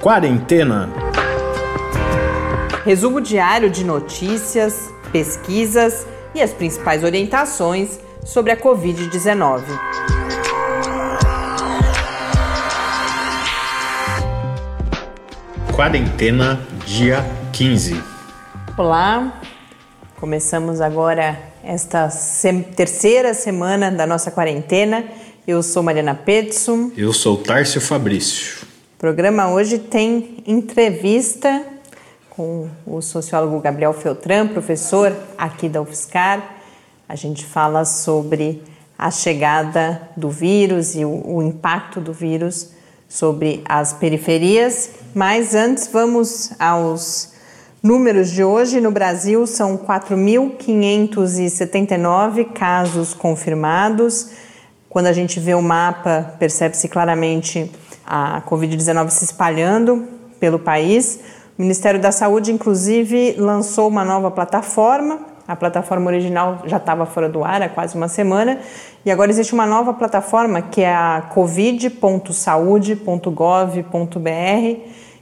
Quarentena. Resumo diário de notícias, pesquisas e as principais orientações sobre a Covid-19. Quarentena, dia 15. Olá, começamos agora esta se terceira semana da nossa quarentena. Eu sou Mariana Petson. Eu sou Tárcio Fabrício. Programa hoje tem entrevista com o sociólogo Gabriel Feltran, professor aqui da UFSCar. A gente fala sobre a chegada do vírus e o, o impacto do vírus sobre as periferias. Mas antes, vamos aos números de hoje. No Brasil, são 4.579 casos confirmados. Quando a gente vê o mapa, percebe-se claramente a Covid-19 se espalhando pelo país. O Ministério da Saúde, inclusive, lançou uma nova plataforma. A plataforma original já estava fora do ar há quase uma semana. E agora existe uma nova plataforma que é a covid.saude.gov.br,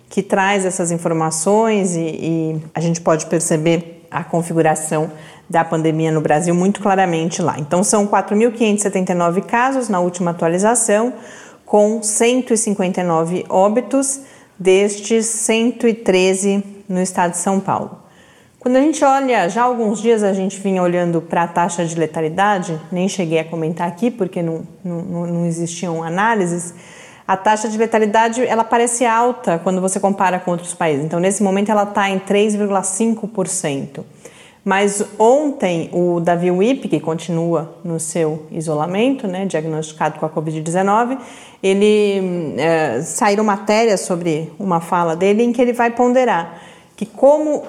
que traz essas informações e, e a gente pode perceber a configuração da pandemia no Brasil muito claramente lá. Então, são 4.579 casos na última atualização, com 159 óbitos, destes 113 no estado de São Paulo. Quando a gente olha, já há alguns dias a gente vinha olhando para a taxa de letalidade, nem cheguei a comentar aqui porque não, não, não existiam análises. A taxa de letalidade ela parece alta quando você compara com outros países. Então, nesse momento, ela está em 3,5%. Mas ontem o Davi Wip, que continua no seu isolamento, né, diagnosticado com a Covid-19, ele é, saíram matérias sobre uma fala dele em que ele vai ponderar que como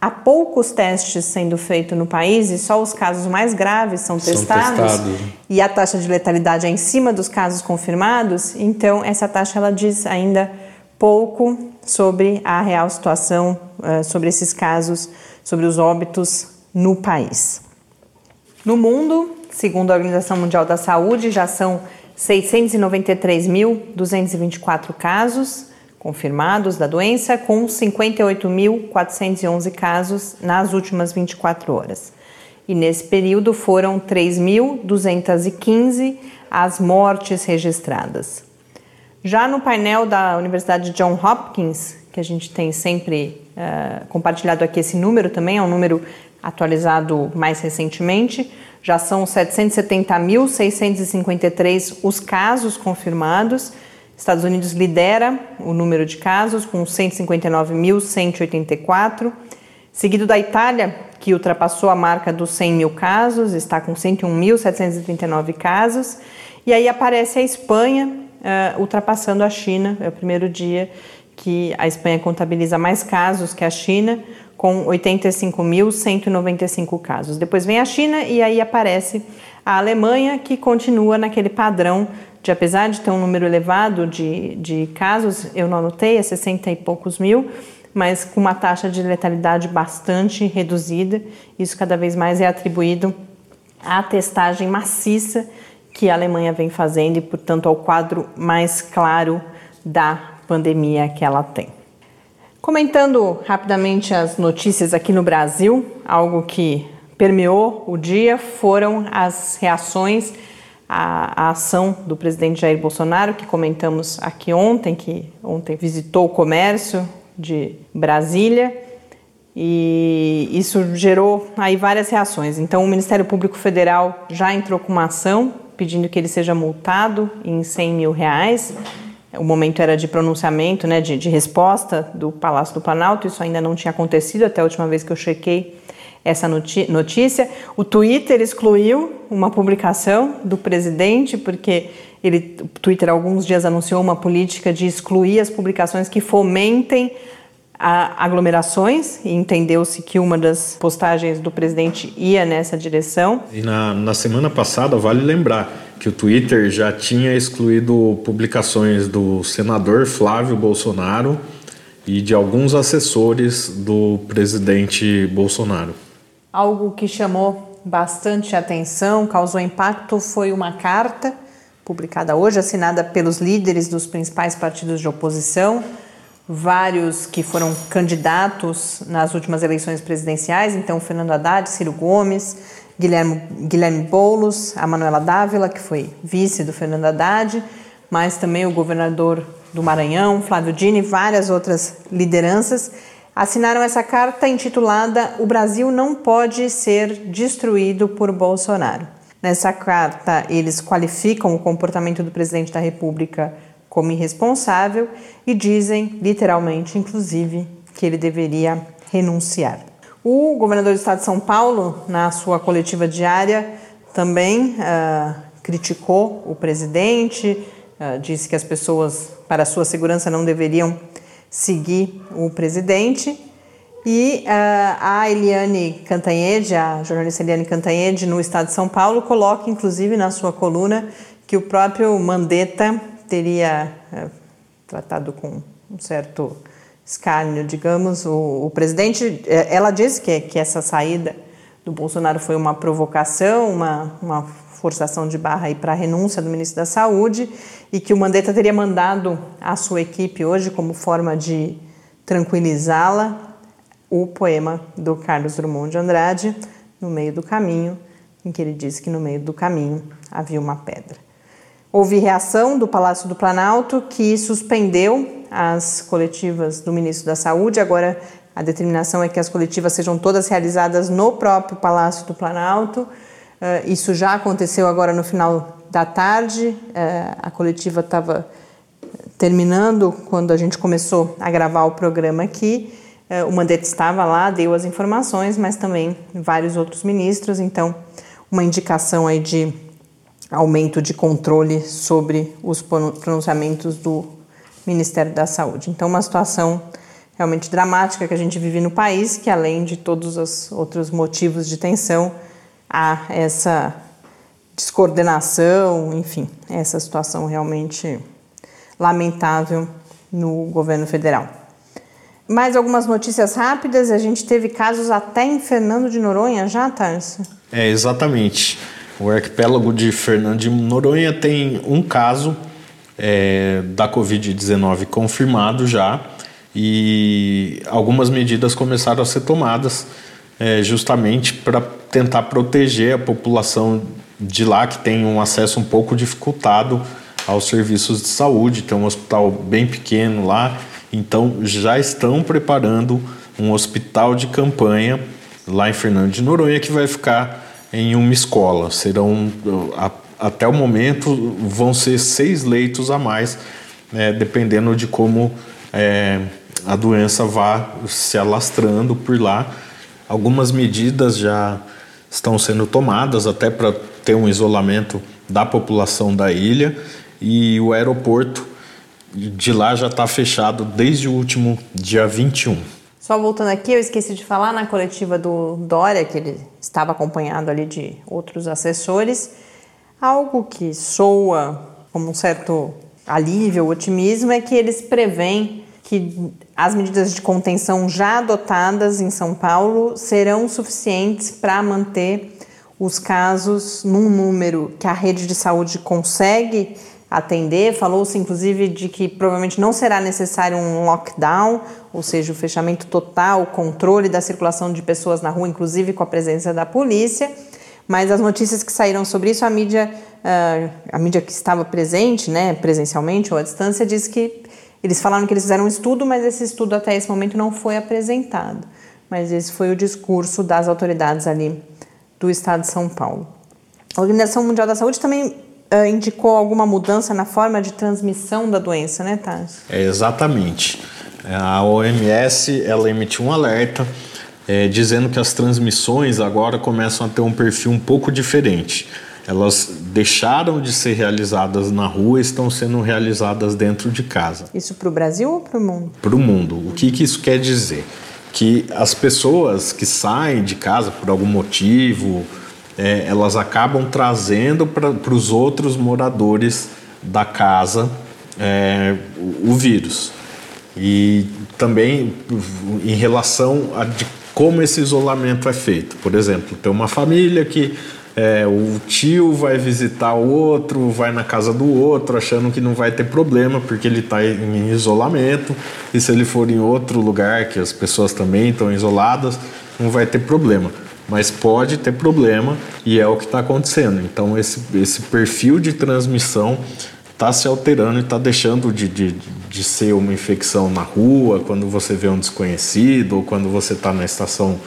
há poucos testes sendo feitos no país e só os casos mais graves são, são testados, testados, e a taxa de letalidade é em cima dos casos confirmados, então essa taxa ela diz ainda pouco sobre a real situação, uh, sobre esses casos sobre os óbitos no país. No mundo, segundo a Organização Mundial da Saúde, já são 693.224 casos confirmados da doença, com 58.411 casos nas últimas 24 horas. E nesse período foram 3.215 as mortes registradas. Já no painel da Universidade John Hopkins, que a gente tem sempre uh, compartilhado aqui esse número também, é um número atualizado mais recentemente, já são 770.653 os casos confirmados. Estados Unidos lidera o número de casos com 159.184, seguido da Itália, que ultrapassou a marca dos 100 mil casos, está com 101.739 casos, e aí aparece a Espanha uh, ultrapassando a China, é o primeiro dia que a Espanha contabiliza mais casos que a China, com 85.195 casos. Depois vem a China e aí aparece a Alemanha, que continua naquele padrão de, apesar de ter um número elevado de, de casos, eu não anotei, é 60 e poucos mil, mas com uma taxa de letalidade bastante reduzida. Isso cada vez mais é atribuído à testagem maciça que a Alemanha vem fazendo e, portanto, ao quadro mais claro da pandemia que ela tem. Comentando rapidamente as notícias aqui no Brasil, algo que permeou o dia foram as reações à, à, ação do presidente Jair Bolsonaro, que comentamos aqui ontem, que ontem visitou o comércio de Brasília, e isso gerou aí várias reações. Então, o Ministério Público Federal já entrou com uma ação pedindo que ele seja multado em 100 mil reais o momento era de pronunciamento, né, de, de, resposta do Palácio do Planalto, isso ainda não tinha acontecido até a última vez que eu chequei essa notícia. O Twitter excluiu uma publicação do presidente, porque ele, o Twitter alguns dias anunciou uma política de excluir as publicações que fomentem aglomerações e entendeu-se que uma das postagens do presidente ia nessa direção. E na, na semana passada, vale lembrar, que o Twitter já tinha excluído publicações do senador Flávio Bolsonaro e de alguns assessores do presidente Bolsonaro. Algo que chamou bastante atenção, causou impacto, foi uma carta publicada hoje, assinada pelos líderes dos principais partidos de oposição, vários que foram candidatos nas últimas eleições presidenciais, então Fernando Haddad, Ciro Gomes, Guilherme, Guilherme Boulos, a Manuela Dávila, que foi vice do Fernando Haddad, mas também o governador do Maranhão, Flávio Dini, várias outras lideranças assinaram essa carta intitulada O Brasil não pode ser destruído por Bolsonaro. Nessa carta, eles qualificam o comportamento do presidente da República como irresponsável e dizem, literalmente, inclusive, que ele deveria renunciar. O governador do estado de São Paulo, na sua coletiva diária, também uh, criticou o presidente, uh, disse que as pessoas, para sua segurança, não deveriam seguir o presidente. E uh, a Eliane Cantanhede, a jornalista Eliane Cantanhede, no estado de São Paulo, coloca inclusive na sua coluna que o próprio Mandetta teria é, tratado com um certo escárnio, digamos. O, o presidente, é, ela disse que, que essa saída do Bolsonaro foi uma provocação, uma, uma forçação de barra para a renúncia do ministro da Saúde e que o Mandetta teria mandado à sua equipe hoje, como forma de tranquilizá-la, o poema do Carlos Drummond de Andrade, No Meio do Caminho, em que ele diz que no meio do caminho havia uma pedra. Houve reação do Palácio do Planalto, que suspendeu as coletivas do ministro da Saúde. Agora, a determinação é que as coletivas sejam todas realizadas no próprio Palácio do Planalto. Uh, isso já aconteceu agora no final da tarde. Uh, a coletiva estava terminando quando a gente começou a gravar o programa aqui. O Mandetta estava lá, deu as informações, mas também vários outros ministros. Então, uma indicação aí de aumento de controle sobre os pronunciamentos do Ministério da Saúde. Então, uma situação realmente dramática que a gente vive no país, que além de todos os outros motivos de tensão, há essa descoordenação, enfim, essa situação realmente lamentável no governo federal. Mais algumas notícias rápidas, a gente teve casos até em Fernando de Noronha já, Tarso? É, exatamente. O arquipélago de Fernando de Noronha tem um caso é, da Covid-19 confirmado já e algumas medidas começaram a ser tomadas é, justamente para tentar proteger a população de lá que tem um acesso um pouco dificultado aos serviços de saúde. Tem um hospital bem pequeno lá, então já estão preparando um hospital de campanha lá em Fernando de Noronha que vai ficar em uma escola. Serão, até o momento, vão ser seis leitos a mais, né, dependendo de como é, a doença vá se alastrando por lá. Algumas medidas já estão sendo tomadas até para ter um isolamento da população da ilha e o aeroporto de lá já está fechado desde o último dia 21. Só voltando aqui, eu esqueci de falar na coletiva do Dória, que ele estava acompanhado ali de outros assessores, algo que soa como um certo alívio, otimismo, é que eles preveem que as medidas de contenção já adotadas em São Paulo serão suficientes para manter os casos num número que a rede de saúde consegue atender. Falou-se inclusive de que provavelmente não será necessário um lockdown, ou seja, o fechamento total, o controle da circulação de pessoas na rua, inclusive com a presença da polícia. Mas as notícias que saíram sobre isso, a mídia, uh, a mídia que estava presente, né, presencialmente ou à distância, diz que eles falaram que eles fizeram um estudo, mas esse estudo até esse momento não foi apresentado. Mas esse foi o discurso das autoridades ali do estado de São Paulo. A Organização Mundial da Saúde também uh, indicou alguma mudança na forma de transmissão da doença, né, Tati? É, exatamente. A OMS ela emitiu um alerta é, dizendo que as transmissões agora começam a ter um perfil um pouco diferente. Elas deixaram de ser realizadas na rua e estão sendo realizadas dentro de casa. Isso para o Brasil ou para o mundo? Para o mundo. O que, que isso quer dizer? Que as pessoas que saem de casa por algum motivo, é, elas acabam trazendo para os outros moradores da casa é, o, o, vírus. E também em relação a de como esse isolamento é feito. Por exemplo, tem uma família que é, o tio vai visitar o outro, vai na casa do outro, achando que não vai ter problema, porque ele está em isolamento. E se ele for em outro lugar, que as pessoas também estão isoladas, não vai ter problema. Mas pode ter problema e é o que está acontecendo. Então, esse, esse perfil de transmissão está se alterando e está deixando de, de, de ser uma infecção na rua, quando você vê um desconhecido, ou quando você está na estação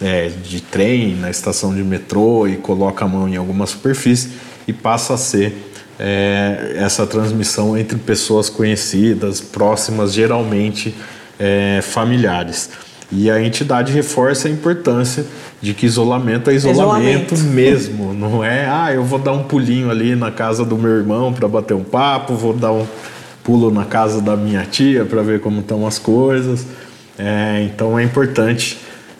é, de trem, na estação de metrô e coloca a mão em alguma superfície e passa a ser é, essa transmissão entre pessoas conhecidas, próximas, geralmente é, familiares. E a entidade reforça a importância de que isolamento é isolamento, isolamento, mesmo. Não é, ah, eu vou dar um pulinho ali na casa do meu irmão para bater um papo, vou dar um pulo na casa da minha tia para ver como estão as coisas. É, então é importante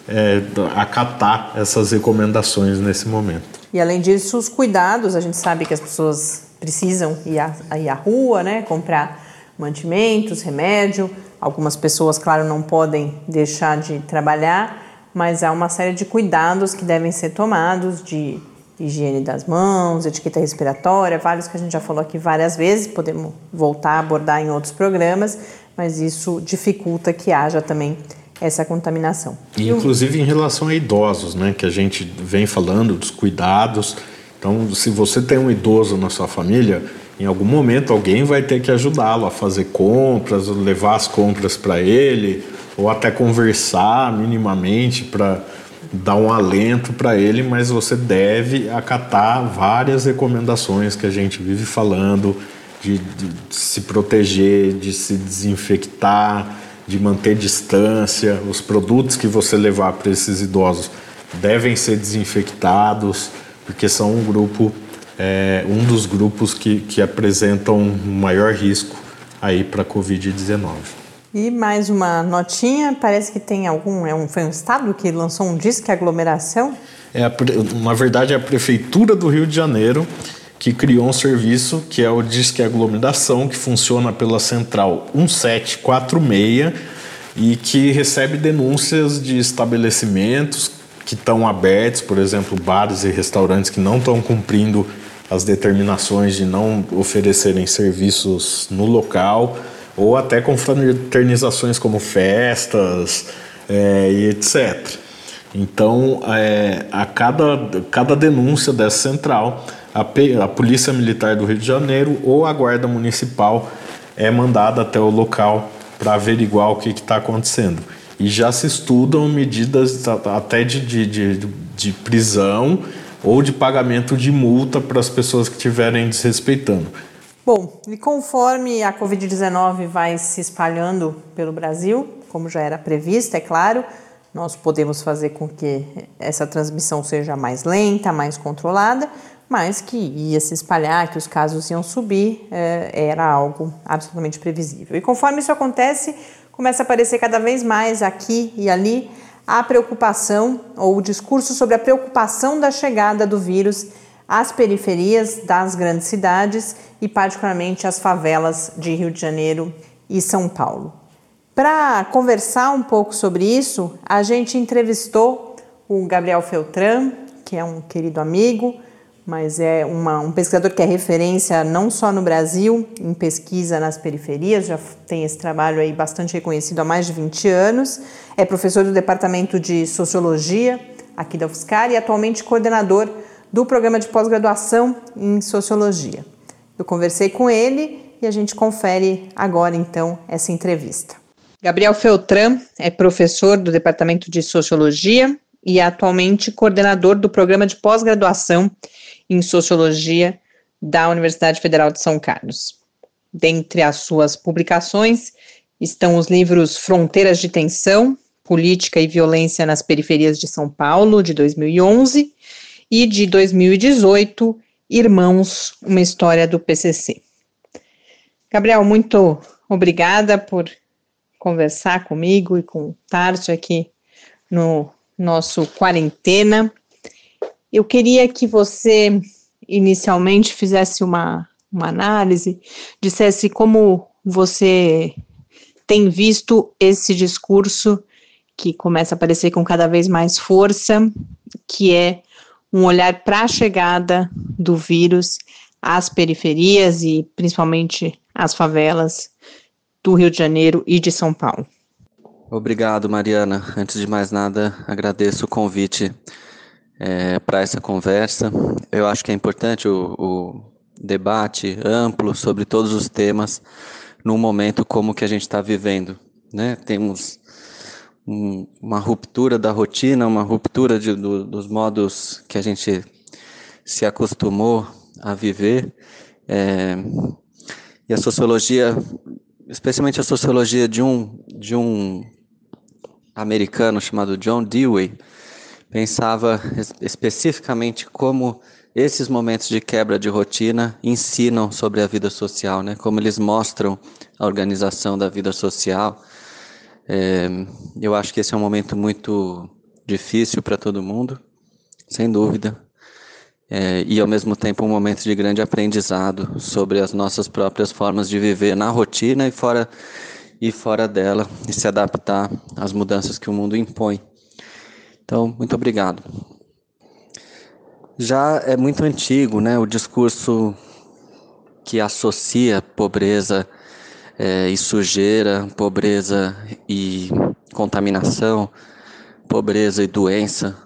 é, acatar essas recomendações nesse momento. E além disso, os cuidados, a gente sabe que as pessoas precisam ir à, ir à rua, né, comprar mantimentos, remédio. Algumas pessoas, claro, não podem deixar de trabalhar, mas há uma série de cuidados que devem ser tomados de higiene das mãos, etiqueta respiratória, vários que a gente já falou aqui várias vezes, podemos voltar a abordar em outros programas, mas isso dificulta que haja também essa contaminação. E, inclusive em relação a idosos, né, que a gente vem falando dos cuidados. Então, se você tem um idoso na sua família, em algum momento alguém vai ter que ajudá-lo a fazer compras, levar as compras para ele, ou até conversar minimamente para dar um alento para ele, mas você deve acatar várias recomendações que a gente vive falando de, de se proteger, de se desinfectar, de manter distância. Os produtos que você levar para esses idosos devem ser desinfectados, porque são um grupo, é, um dos grupos que, que apresentam maior risco aí para a Covid-19. E mais uma notinha, parece que tem algum, é um, foi um estado que lançou um disque aglomeração? É, na verdade, é a Prefeitura do Rio de Janeiro que criou um serviço que é o Disque Aglomeração, que funciona pela central 1746 e que recebe denúncias de estabelecimentos que estão abertos, por exemplo, bares e restaurantes que não estão cumprindo as determinações de não oferecerem serviços no local, ou até com fraternizações como festas é, e etc. Então, é, a cada, cada denúncia dessa central, a, a Polícia Militar do Rio de Janeiro ou a Guarda Municipal é mandada até o local para averiguar o que está acontecendo. E já se estudam medidas até de, de, de, de prisão ou de pagamento de multa para as pessoas que estiverem desrespeitando. Bom, e conforme a Covid-19 vai se espalhando pelo Brasil, como já era previsto, é claro, nós podemos fazer com que essa transmissão seja mais lenta, mais controlada, mas que ia se espalhar, que os casos iam subir, é, era algo absolutamente previsível. E conforme isso acontece, começa a aparecer cada vez mais aqui e ali a preocupação ou o discurso sobre a preocupação da chegada do vírus às periferias das grandes cidades e, particularmente, às favelas de Rio de Janeiro e São Paulo. Para conversar um pouco sobre isso, a gente entrevistou o Gabriel Feltran, que é um querido amigo, mas é uma, um pesquisador que é referência não só no Brasil, em pesquisa nas periferias, já tem esse trabalho aí bastante reconhecido há mais de 20 anos, é professor do Departamento de Sociologia aqui da UFSCar e atualmente coordenador do programa de pós-graduação em Sociologia. Eu conversei com ele e a gente confere agora então essa entrevista. Gabriel Feltran é professor do Departamento de Sociologia e é atualmente coordenador do programa de pós-graduação em Sociologia da Universidade Federal de São Carlos. Dentre as suas publicações estão os livros Fronteiras de Tensão, Política e Violência nas Periferias de São Paulo, de 2011, e de 2018, Irmãos, uma história do PCC. Gabriel, muito obrigada por conversar comigo e com o Tarso aqui no nosso quarentena. Eu queria que você inicialmente fizesse uma, uma análise, dissesse como você tem visto esse discurso que começa a aparecer com cada vez mais força, que é um olhar para a chegada do vírus às periferias e principalmente às favelas do Rio de Janeiro e de São Paulo. Obrigado, Mariana. Antes de mais nada, agradeço o convite é, para essa conversa. Eu acho que é importante o, o debate amplo sobre todos os temas num momento como que a gente está vivendo. Né? Temos um, uma ruptura da rotina, uma ruptura de, do, dos modos que a gente se acostumou a viver. É, e a sociologia, especialmente a sociologia de um, de um americano chamado John Dewey, pensava especificamente como esses momentos de quebra de rotina ensinam sobre a vida social, né? Como eles mostram a organização da vida social. É, eu acho que esse é um momento muito difícil para todo mundo, sem dúvida. É, e ao mesmo tempo um momento de grande aprendizado sobre as nossas próprias formas de viver na rotina e fora e fora dela e se adaptar às mudanças que o mundo impõe. Então, muito obrigado. Já é muito antigo, né, o discurso que associa pobreza é, e sujeira, pobreza e contaminação, pobreza e doença,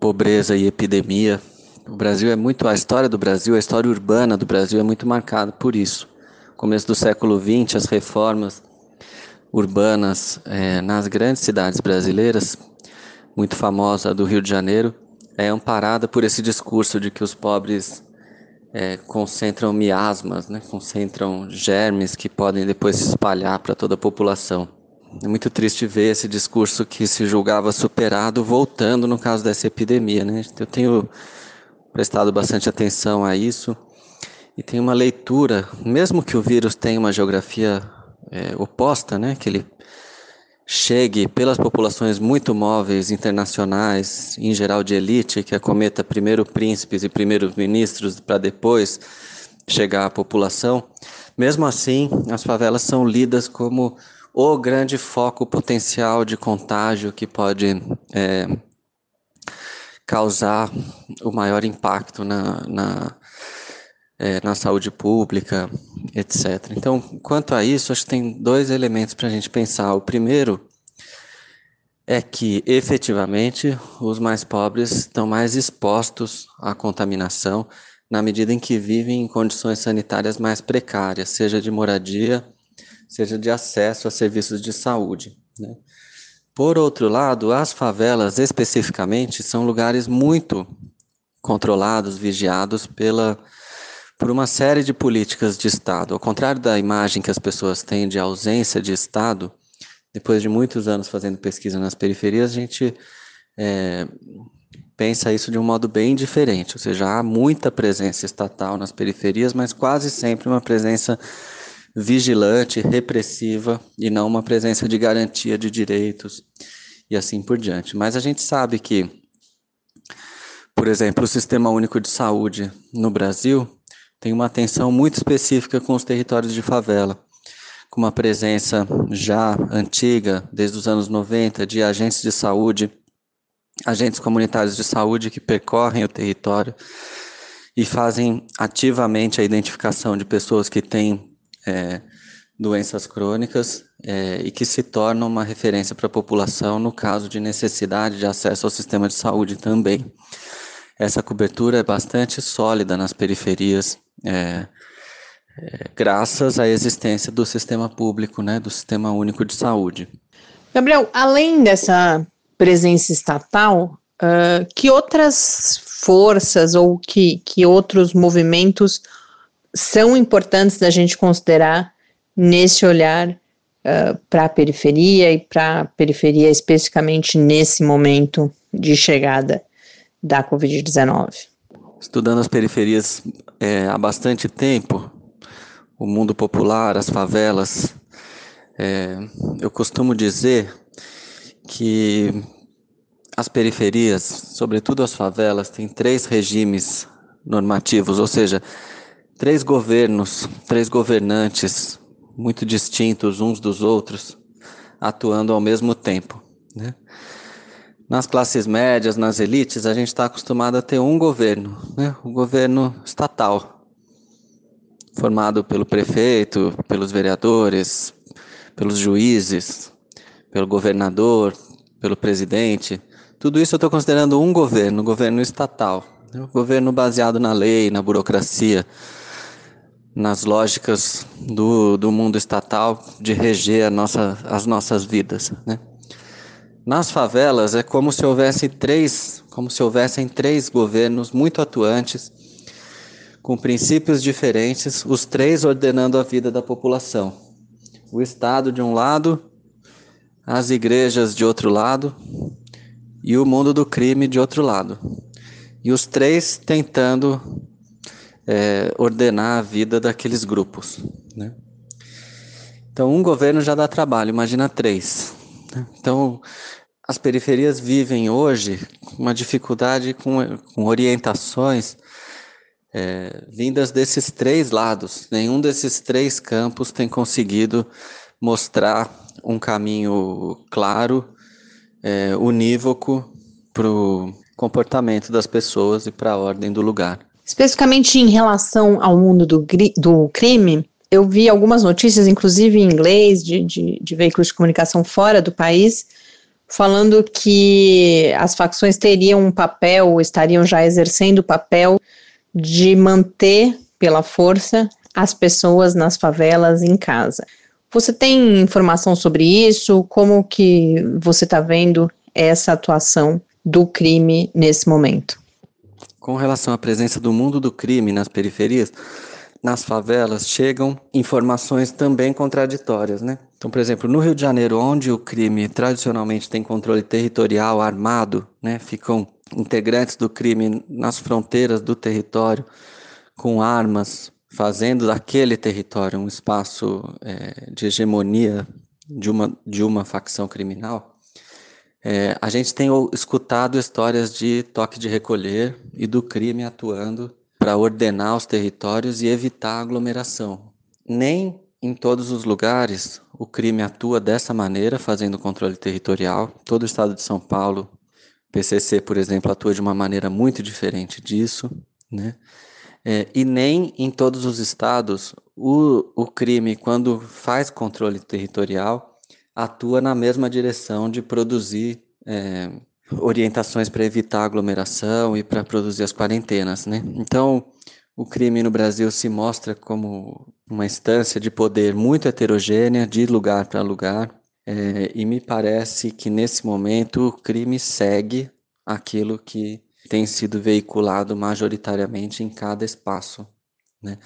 pobreza e epidemia. O Brasil é muito a história do Brasil, a história urbana do Brasil é muito marcada por isso. Começo do século XX, as reformas urbanas é, nas grandes cidades brasileiras muito famosa do Rio de Janeiro, é amparada por esse discurso de que os pobres é, concentram miasmas, né, concentram germes que podem depois se espalhar para toda a população. É muito triste ver esse discurso que se julgava superado voltando no caso dessa epidemia. Né? Eu tenho prestado bastante atenção a isso e tem uma leitura, mesmo que o vírus tenha uma geografia é, oposta, né, que ele chegue pelas populações muito móveis internacionais, em geral de elite, que acometa primeiro príncipes e primeiros ministros para depois chegar à população, mesmo assim, as favelas são lidas como o grande foco potencial de contágio que pode é, causar o maior impacto na, na, é, na saúde pública, etc. Então, quanto a isso, acho que tem dois elementos para a gente pensar. O primeiro é que, efetivamente, os mais pobres estão mais expostos à contaminação na medida em que vivem em condições sanitárias mais precárias, seja de moradia, seja de acesso a serviços de saúde. Né? Por outro lado, as favelas especificamente são lugares muito controlados, vigiados pela por uma série de políticas de Estado. Ao contrário da imagem que as pessoas têm de ausência de Estado, depois de muitos anos fazendo pesquisa nas periferias, a gente é, pensa isso de um modo bem diferente. Ou seja, há muita presença estatal nas periferias, mas quase sempre uma presença vigilante, repressiva e não uma presença de garantia de direitos e assim por diante. Mas a gente sabe que, por exemplo, o Sistema Único de Saúde no Brasil tem uma atenção muito específica com os territórios de favela, com uma presença já antiga, desde os anos 90, de agentes de saúde, agentes comunitários de saúde que percorrem o território e fazem ativamente a identificação de pessoas que têm é, doenças crônicas é, e que se tornam uma referência para a população no caso de necessidade de acesso ao sistema de saúde também. Essa cobertura é bastante sólida nas periferias é, é, graças à existência do sistema público, né, do Sistema Único de Saúde. Gabriel, além dessa presença estatal, uh, que outras forças ou que, que outros movimentos são importantes da gente considerar nesse olhar uh, para a periferia e para a periferia especificamente nesse momento de chegada da Covid-19? Estudando as periferias é, há bastante tempo, o mundo popular, as favelas, é, eu costumo dizer que as periferias, sobretudo as favelas, têm três regimes normativos, ou seja, três governos, três governantes muito distintos uns dos outros, atuando ao mesmo tempo. Né? Nas classes médias, nas elites, a gente está acostumado a ter um governo, né? o governo estatal, formado pelo prefeito, pelos vereadores, pelos juízes, pelo governador, pelo presidente. Tudo isso eu estou considerando um governo, um governo estatal, né? um governo baseado na lei, na burocracia, nas lógicas do, do mundo estatal de reger nossa, as nossas vidas, né? Nas favelas é como se houvesse três, como se houvessem três governos muito atuantes, com princípios diferentes, os três ordenando a vida da população. O Estado de um lado, as igrejas de outro lado e o mundo do crime de outro lado. E os três tentando é, ordenar a vida daqueles grupos. Né? Então, um governo já dá trabalho, imagina três. Né? Então, as periferias vivem hoje uma dificuldade com, com orientações é, vindas desses três lados. Nenhum desses três campos tem conseguido mostrar um caminho claro, é, unívoco para o comportamento das pessoas e para a ordem do lugar. Especificamente em relação ao mundo do, do crime, eu vi algumas notícias, inclusive em inglês, de, de, de veículos de comunicação fora do país, falando que as facções teriam um papel, estariam já exercendo o papel de manter pela força as pessoas nas favelas em casa. Você tem informação sobre isso? Como que você está vendo essa atuação do crime nesse momento? Com relação à presença do mundo do crime nas periferias, nas favelas chegam informações também contraditórias, né? Então, por exemplo, no Rio de Janeiro, onde o crime tradicionalmente tem controle territorial armado, né, ficam integrantes do crime nas fronteiras do território com armas, fazendo daquele território um espaço é, de hegemonia de uma, de uma facção criminal. É, a gente tem escutado histórias de toque de recolher e do crime atuando para ordenar os territórios e evitar aglomeração. Nem em todos os lugares o crime atua dessa maneira, fazendo controle territorial. Todo o estado de São Paulo, PCC, por exemplo, atua de uma maneira muito diferente disso, né? É, e nem em todos os estados o, o crime, quando faz controle territorial, atua na mesma direção de produzir é, orientações para evitar aglomeração e para produzir as quarentenas, né? Então, o crime no Brasil se mostra como uma instância de poder muito heterogênea, de lugar para lugar, é, e me parece que nesse momento o crime segue aquilo que tem sido veiculado majoritariamente em cada espaço. Né?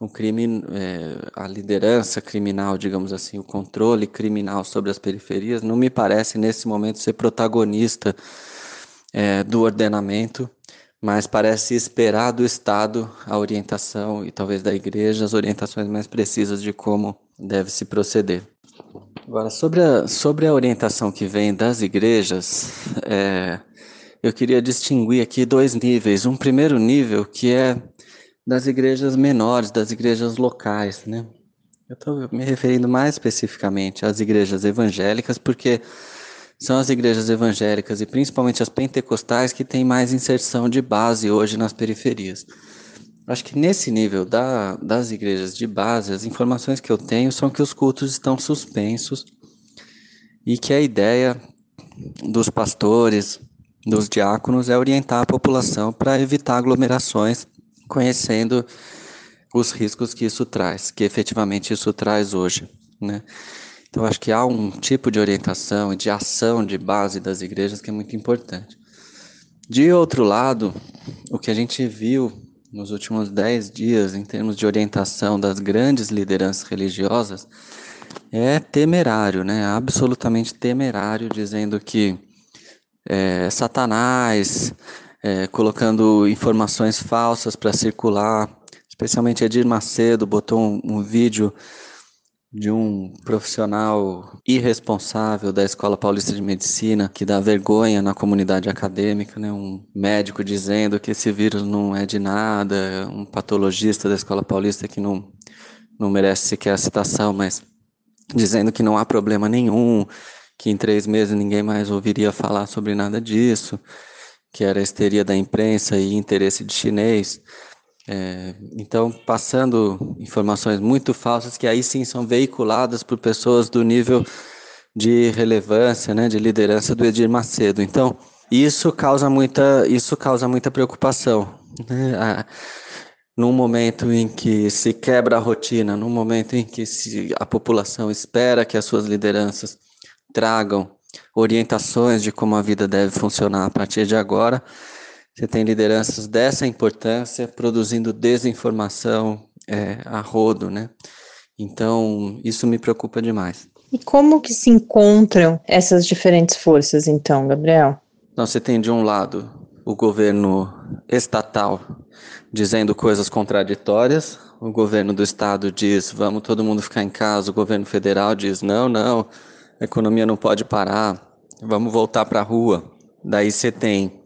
O crime, é, a liderança criminal, digamos assim, o controle criminal sobre as periferias, não me parece nesse momento ser protagonista é, do ordenamento mas parece esperar do Estado a orientação e talvez da igreja as orientações mais precisas de como deve se proceder. Agora, sobre a, sobre a orientação que vem das igrejas, é, eu queria distinguir aqui dois níveis. Um primeiro nível que é das igrejas menores, das igrejas locais, né? Eu estou me referindo mais especificamente às igrejas evangélicas, porque são as igrejas evangélicas e principalmente as pentecostais que têm mais inserção de base hoje nas periferias. Acho que nesse nível da, das igrejas de base, as informações que eu tenho são que os cultos estão suspensos e que a ideia dos pastores, dos diáconos, é orientar a população para evitar aglomerações, conhecendo os riscos que isso traz, que efetivamente isso traz hoje. Né? Então, acho que há um tipo de orientação e de ação de base das igrejas que é muito importante. De outro lado, o que a gente viu nos últimos dez dias, em termos de orientação das grandes lideranças religiosas, é temerário, né? absolutamente temerário, dizendo que é, Satanás, é, colocando informações falsas para circular, especialmente Edir Macedo botou um, um vídeo de um profissional irresponsável da Escola Paulista de Medicina, que dá vergonha na comunidade acadêmica, né? um médico dizendo que esse vírus não é de nada, um patologista da Escola Paulista que não, não merece sequer a citação, mas dizendo que não há problema nenhum, que em três meses ninguém mais ouviria falar sobre nada disso, que era a histeria da imprensa e interesse de chinês. É, então, passando informações muito falsas que aí sim são veiculadas por pessoas do nível de relevância, né, de liderança do Edir Macedo. Então, isso causa muita, isso causa muita preocupação. Né? num momento em que se quebra a rotina, num momento em que se, a população espera que as suas lideranças tragam orientações de como a vida deve funcionar a partir de agora, você tem lideranças dessa importância produzindo desinformação é, a rodo, né? Então, isso me preocupa demais. E como que se encontram essas diferentes forças, então, Gabriel? Então, você tem de um lado o governo estatal dizendo coisas contraditórias. O governo do estado diz: vamos todo mundo ficar em casa. O governo federal diz: não, não, a economia não pode parar, vamos voltar para a rua. Daí você tem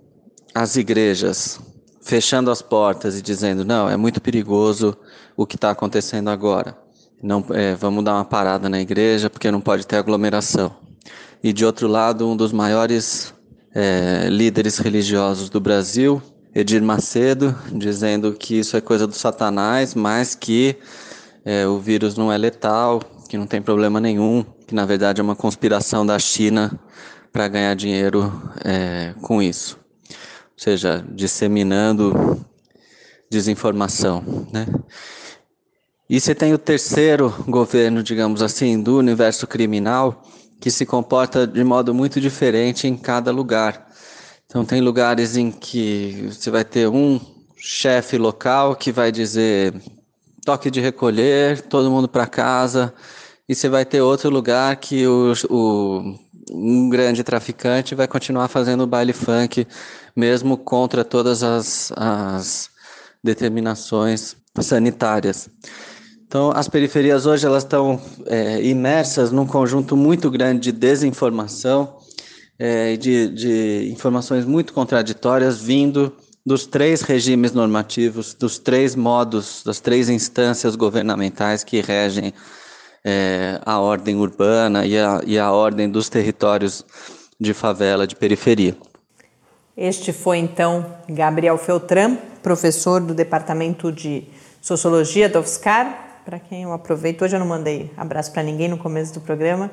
as igrejas fechando as portas e dizendo: não, é muito perigoso o que está acontecendo agora. Não, é, vamos dar uma parada na igreja porque não pode ter aglomeração. E de outro lado, um dos maiores é, líderes religiosos do Brasil, Edir Macedo, dizendo que isso é coisa do Satanás, mas que é, o vírus não é letal, que não tem problema nenhum, que na verdade é uma conspiração da China para ganhar dinheiro é, com isso. Ou seja, disseminando desinformação. Né? E você tem o terceiro governo, digamos assim, do universo criminal, que se comporta de modo muito diferente em cada lugar. Então, tem lugares em que você vai ter um chefe local que vai dizer toque de recolher, todo mundo para casa, e você vai ter outro lugar que o, o, um grande traficante vai continuar fazendo baile funk, mesmo contra todas as, as determinações sanitárias. Então, as periferias hoje elas estão é, imersas num conjunto muito grande de desinformação é, de, de informações muito contraditórias vindo dos três regimes normativos, dos três modos, das três instâncias governamentais que regem é, a ordem urbana e a, e a ordem dos territórios de favela, de periferia. Este foi então Gabriel Feltran, professor do Departamento de Sociologia da UFSCar, para quem eu aproveito. Hoje eu não mandei abraço para ninguém no começo do programa.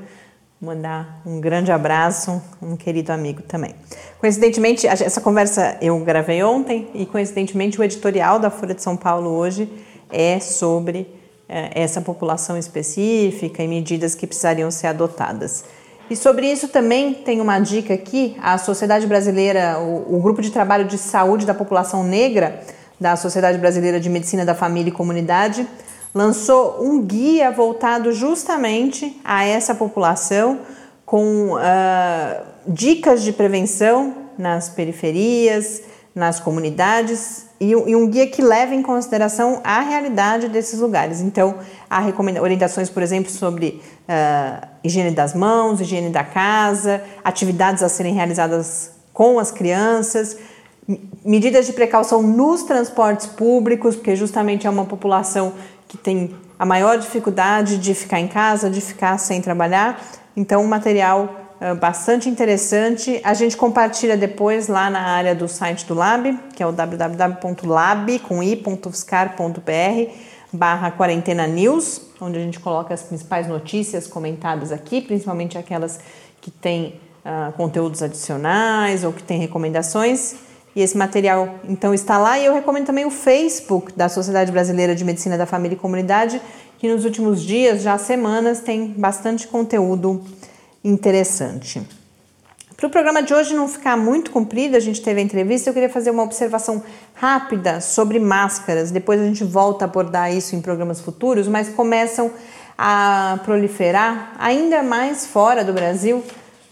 Mandar um grande abraço, um querido amigo também. Coincidentemente, essa conversa eu gravei ontem e coincidentemente o editorial da Folha de São Paulo hoje é sobre essa população específica e medidas que precisariam ser adotadas. E sobre isso também tem uma dica aqui: a Sociedade Brasileira, o, o Grupo de Trabalho de Saúde da População Negra da Sociedade Brasileira de Medicina da Família e Comunidade lançou um guia voltado justamente a essa população, com uh, dicas de prevenção nas periferias, nas comunidades e, e, um guia que leva em consideração a realidade desses lugares. Então, há orientações, por exemplo, sobre uh, higiene das mãos, higiene da casa, atividades a serem realizadas com as crianças, medidas de precaução nos transportes públicos, porque justamente é uma população que tem a maior dificuldade de ficar em casa, de ficar sem trabalhar. Então, um material bastante interessante. A gente compartilha depois lá na área do site do Lab, que é o www.lab.ufscar.br barra quarentena news, onde a gente coloca as principais notícias comentadas aqui, principalmente aquelas que têm uh, conteúdos adicionais ou que têm recomendações. E esse material então está lá e eu recomendo também o Facebook da Sociedade Brasileira de Medicina da Família e Comunidade, que nos últimos dias, já semanas, tem bastante conteúdo interessante. Para o programa de hoje não ficar muito comprido, a gente teve a entrevista, eu queria fazer uma observação rápida sobre máscaras. Depois a gente volta a abordar isso em programas futuros, mas começam a proliferar ainda mais fora do Brasil,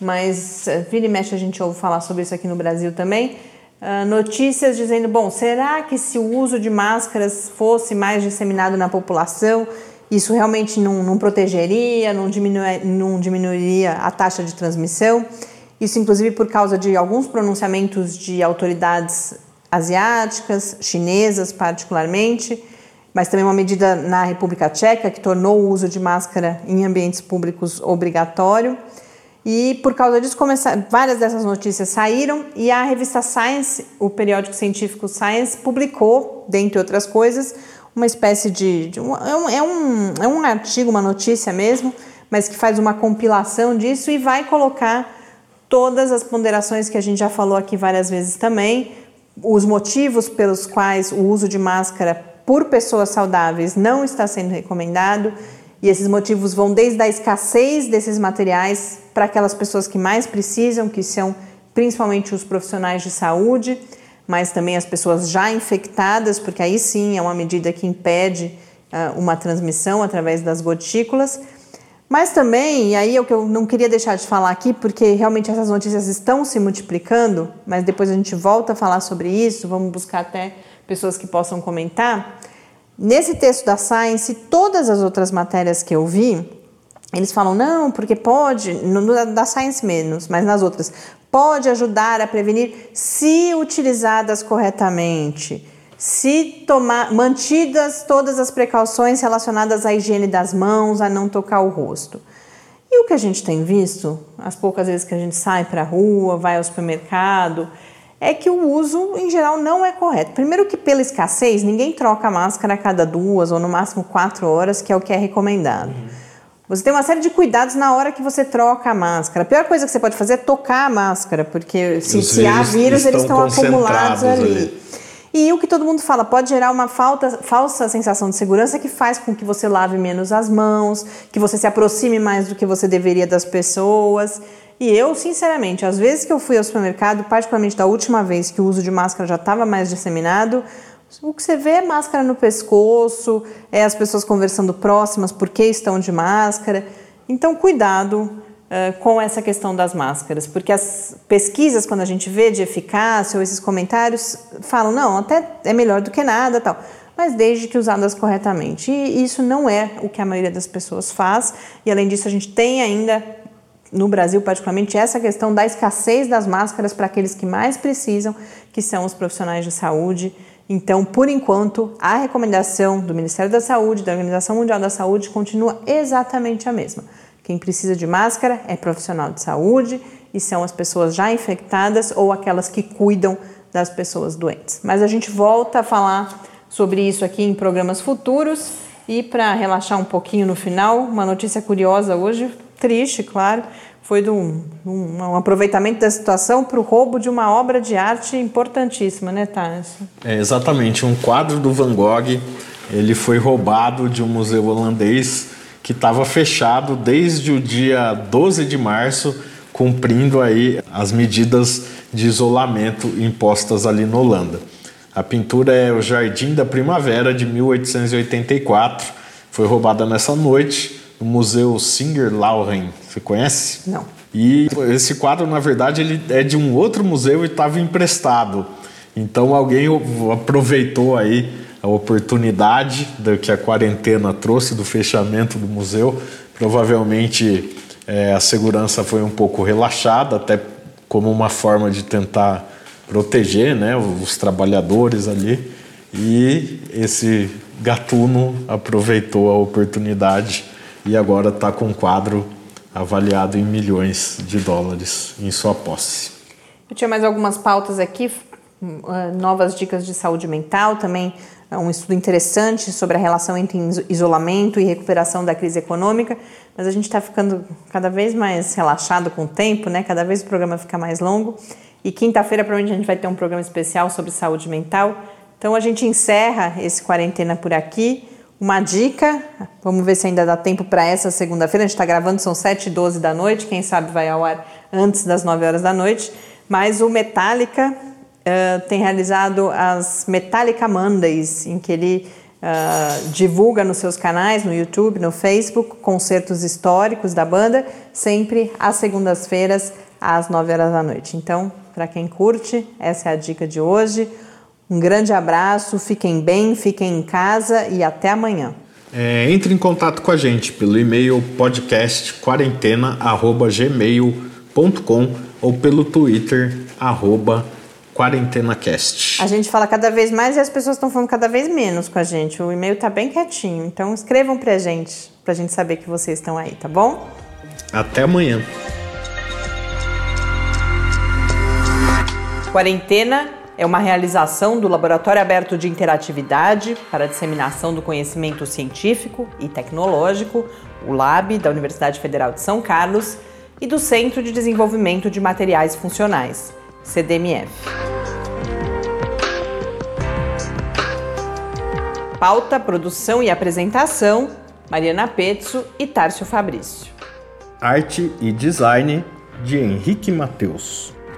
mas eh, vira e mexe a gente ouve falar sobre isso aqui no Brasil também uh, notícias dizendo: bom, será que se o uso de máscaras fosse mais disseminado na população, isso realmente não, não protegeria, não, diminui, não diminuiria a taxa de transmissão? Isso, inclusive, por causa de alguns pronunciamentos de autoridades asiáticas, chinesas particularmente, mas também uma medida na República Tcheca que tornou o uso de máscara em ambientes públicos obrigatório. E por causa disso, várias dessas notícias saíram e a revista Science, o periódico científico Science, publicou, dentre outras coisas, uma espécie de. de é, um, é, um, é um artigo, uma notícia mesmo, mas que faz uma compilação disso e vai colocar todas as ponderações que a gente já falou aqui várias vezes também, os motivos pelos quais o uso de máscara por pessoas saudáveis não está sendo recomendado. E esses motivos vão desde a escassez desses materiais para aquelas pessoas que mais precisam, que são principalmente os profissionais de saúde, mas também as pessoas já infectadas, porque aí sim é uma medida que impede uh, uma transmissão através das gotículas. Mas também, e aí é o que eu não queria deixar de falar aqui, porque realmente essas notícias estão se multiplicando, mas depois a gente volta a falar sobre isso, vamos buscar até pessoas que possam comentar. Nesse texto da Science, todas as outras matérias que eu vi, eles falam, não, porque pode, no, da Science menos, mas nas outras, pode ajudar a prevenir se utilizadas corretamente, se tomar, mantidas todas as precauções relacionadas à higiene das mãos, a não tocar o rosto. E o que a gente tem visto, as poucas vezes que a gente sai para a rua, vai ao supermercado, é que o uso, em geral, não é correto. Primeiro que pela escassez, ninguém troca máscara a cada duas ou no máximo quatro horas, que é o que é recomendado. Uhum. Você tem uma série de cuidados na hora que você troca a máscara. A pior coisa que você pode fazer é tocar a máscara, porque se, se há vírus, eles estão acumulados ali. ali. E o que todo mundo fala, pode gerar uma falta, falsa sensação de segurança que faz com que você lave menos as mãos, que você se aproxime mais do que você deveria das pessoas. E eu, sinceramente, às vezes que eu fui ao supermercado, particularmente da última vez que o uso de máscara já estava mais disseminado, o que você vê é máscara no pescoço, é as pessoas conversando próximas porque estão de máscara. Então, cuidado uh, com essa questão das máscaras, porque as pesquisas, quando a gente vê de eficácia ou esses comentários, falam, não, até é melhor do que nada tal mas desde que usadas corretamente. E isso não é o que a maioria das pessoas faz, e além disso, a gente tem ainda no Brasil, particularmente, essa questão da escassez das máscaras para aqueles que mais precisam, que são os profissionais de saúde. Então, por enquanto, a recomendação do Ministério da Saúde, da Organização Mundial da Saúde, continua exatamente a mesma. Quem precisa de máscara é profissional de saúde e são as pessoas já infectadas ou aquelas que cuidam das pessoas doentes. Mas a gente volta a falar sobre isso aqui em programas futuros. E para relaxar um pouquinho no final, uma notícia curiosa hoje triste, claro, foi de um, um, um aproveitamento da situação para o roubo de uma obra de arte importantíssima, né, Tarso? É, exatamente, um quadro do Van Gogh, ele foi roubado de um museu holandês que estava fechado desde o dia 12 de março, cumprindo aí as medidas de isolamento impostas ali na Holanda. A pintura é o Jardim da Primavera de 1884, foi roubada nessa noite no Museu Singer Lauren. Você conhece? Não. E esse quadro, na verdade, ele é de um outro museu e estava emprestado. Então alguém aproveitou aí a oportunidade que a quarentena trouxe do fechamento do museu. Provavelmente é, a segurança foi um pouco relaxada, até como uma forma de tentar proteger né, os trabalhadores ali. E esse gatuno aproveitou a oportunidade e agora está com um quadro avaliado em milhões de dólares em sua posse. Eu tinha mais algumas pautas aqui, uh, novas dicas de saúde mental, também uh, um estudo interessante sobre a relação entre isolamento e recuperação da crise econômica, mas a gente está ficando cada vez mais relaxado com o tempo, né? cada vez o programa fica mais longo. E quinta-feira, provavelmente, a gente vai ter um programa especial sobre saúde mental. Então, a gente encerra esse quarentena por aqui uma dica. Vamos ver se ainda dá tempo para essa segunda-feira. A gente está gravando, são 7 e 12 da noite. Quem sabe vai ao ar antes das 9 horas da noite. Mas o Metallica uh, tem realizado as Metallica Mondays, em que ele uh, divulga nos seus canais, no YouTube, no Facebook, concertos históricos da banda, sempre às segundas-feiras, às 9 horas da noite. Então, para quem curte, essa é a dica de hoje. Um grande abraço, fiquem bem, fiquem em casa e até amanhã. É, entre em contato com a gente pelo e-mail podcastquarentena@gmail.com ou pelo Twitter arroba QuarentenaCast. A gente fala cada vez mais e as pessoas estão falando cada vez menos com a gente. O e-mail tá bem quietinho, então escrevam pra gente, pra gente saber que vocês estão aí, tá bom? Até amanhã. Quarentena é uma realização do Laboratório Aberto de Interatividade para Disseminação do Conhecimento Científico e Tecnológico, o LAB, da Universidade Federal de São Carlos, e do Centro de Desenvolvimento de Materiais Funcionais, CDMF. Pauta, produção e apresentação: Mariana Pezzo e Tárcio Fabrício. Arte e design de Henrique Mateus.